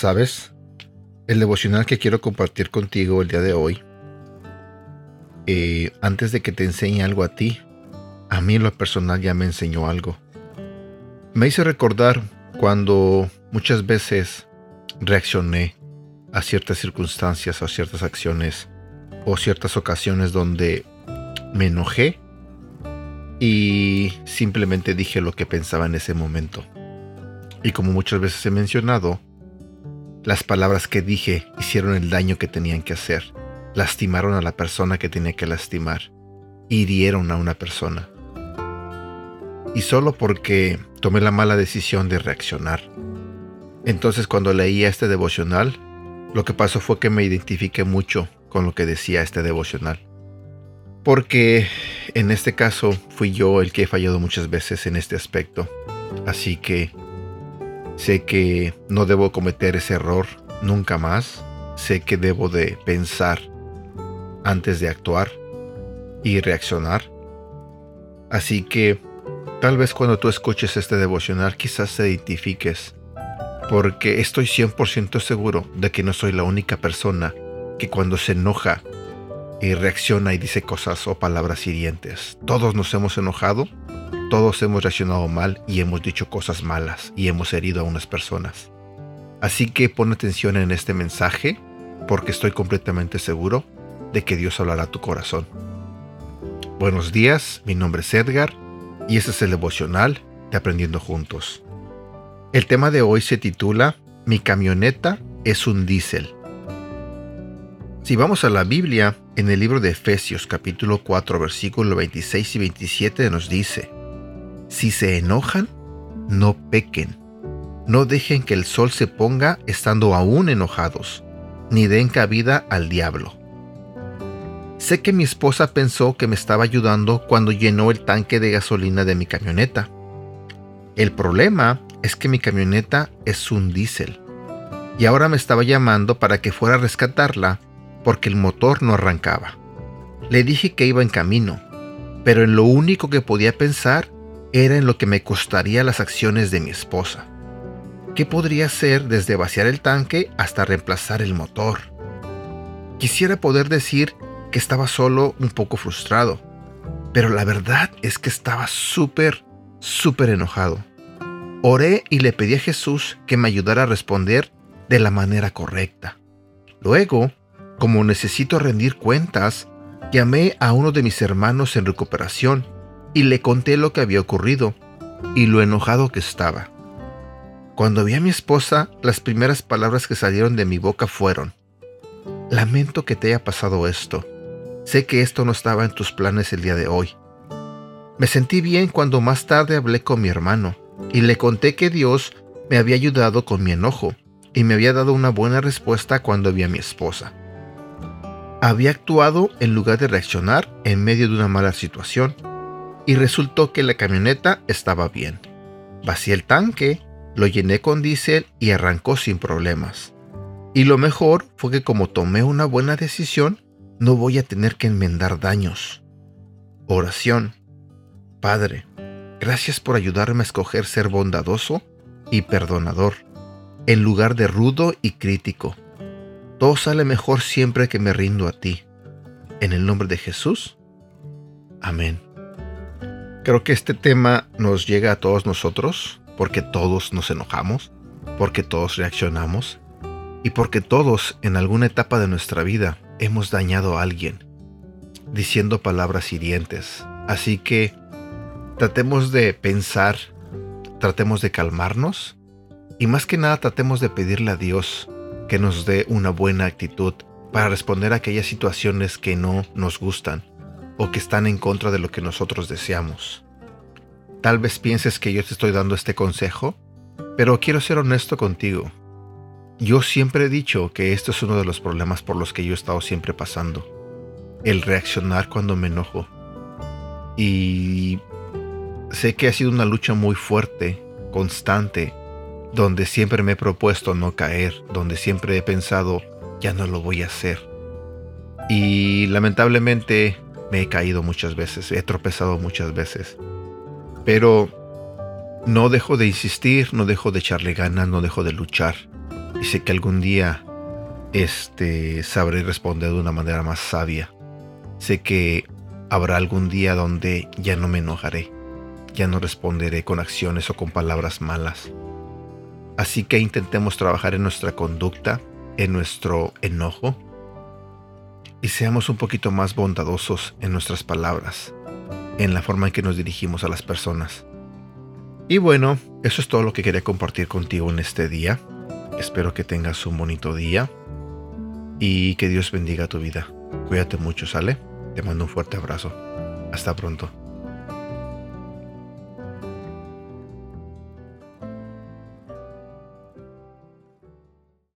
¿Sabes? El devocional que quiero compartir contigo el día de hoy, eh, antes de que te enseñe algo a ti, a mí en lo personal ya me enseñó algo. Me hizo recordar cuando muchas veces reaccioné a ciertas circunstancias, a ciertas acciones o ciertas ocasiones donde me enojé y simplemente dije lo que pensaba en ese momento. Y como muchas veces he mencionado, las palabras que dije hicieron el daño que tenían que hacer, lastimaron a la persona que tenía que lastimar, hirieron a una persona. Y solo porque tomé la mala decisión de reaccionar. Entonces cuando leía este devocional, lo que pasó fue que me identifiqué mucho con lo que decía este devocional. Porque en este caso fui yo el que he fallado muchas veces en este aspecto. Así que sé que no debo cometer ese error nunca más. Sé que debo de pensar antes de actuar y reaccionar. Así que Tal vez cuando tú escuches este devocional quizás te identifiques, porque estoy 100% seguro de que no soy la única persona que cuando se enoja y reacciona y dice cosas o palabras hirientes. Todos nos hemos enojado, todos hemos reaccionado mal y hemos dicho cosas malas y hemos herido a unas personas. Así que pon atención en este mensaje porque estoy completamente seguro de que Dios hablará a tu corazón. Buenos días, mi nombre es Edgar y ese es el devocional de Aprendiendo Juntos. El tema de hoy se titula Mi camioneta es un diésel. Si vamos a la Biblia, en el libro de Efesios capítulo 4 versículos 26 y 27 nos dice, Si se enojan, no pequen. No dejen que el sol se ponga estando aún enojados, ni den cabida al diablo. Sé que mi esposa pensó que me estaba ayudando cuando llenó el tanque de gasolina de mi camioneta. El problema es que mi camioneta es un diésel. Y ahora me estaba llamando para que fuera a rescatarla porque el motor no arrancaba. Le dije que iba en camino, pero en lo único que podía pensar era en lo que me costaría las acciones de mi esposa. ¿Qué podría hacer desde vaciar el tanque hasta reemplazar el motor? Quisiera poder decir que estaba solo un poco frustrado, pero la verdad es que estaba súper, súper enojado. Oré y le pedí a Jesús que me ayudara a responder de la manera correcta. Luego, como necesito rendir cuentas, llamé a uno de mis hermanos en recuperación y le conté lo que había ocurrido y lo enojado que estaba. Cuando vi a mi esposa, las primeras palabras que salieron de mi boca fueron, Lamento que te haya pasado esto. Sé que esto no estaba en tus planes el día de hoy. Me sentí bien cuando más tarde hablé con mi hermano y le conté que Dios me había ayudado con mi enojo y me había dado una buena respuesta cuando vi a mi esposa. Había actuado en lugar de reaccionar en medio de una mala situación y resultó que la camioneta estaba bien. Vacié el tanque, lo llené con diésel y arrancó sin problemas. Y lo mejor fue que como tomé una buena decisión, no voy a tener que enmendar daños. Oración. Padre, gracias por ayudarme a escoger ser bondadoso y perdonador, en lugar de rudo y crítico. Todo sale mejor siempre que me rindo a ti. En el nombre de Jesús. Amén. Creo que este tema nos llega a todos nosotros, porque todos nos enojamos, porque todos reaccionamos y porque todos en alguna etapa de nuestra vida hemos dañado a alguien, diciendo palabras hirientes. Así que tratemos de pensar, tratemos de calmarnos y más que nada tratemos de pedirle a Dios que nos dé una buena actitud para responder a aquellas situaciones que no nos gustan o que están en contra de lo que nosotros deseamos. Tal vez pienses que yo te estoy dando este consejo, pero quiero ser honesto contigo. Yo siempre he dicho que esto es uno de los problemas por los que yo he estado siempre pasando. El reaccionar cuando me enojo. Y sé que ha sido una lucha muy fuerte, constante, donde siempre me he propuesto no caer, donde siempre he pensado, ya no lo voy a hacer. Y lamentablemente me he caído muchas veces, he tropezado muchas veces. Pero no dejo de insistir, no dejo de echarle ganas, no dejo de luchar. Y sé que algún día este, sabré responder de una manera más sabia. Sé que habrá algún día donde ya no me enojaré, ya no responderé con acciones o con palabras malas. Así que intentemos trabajar en nuestra conducta, en nuestro enojo, y seamos un poquito más bondadosos en nuestras palabras, en la forma en que nos dirigimos a las personas. Y bueno, eso es todo lo que quería compartir contigo en este día. Espero que tengas un bonito día y que Dios bendiga tu vida. Cuídate mucho, ¿sale? Te mando un fuerte abrazo. Hasta pronto.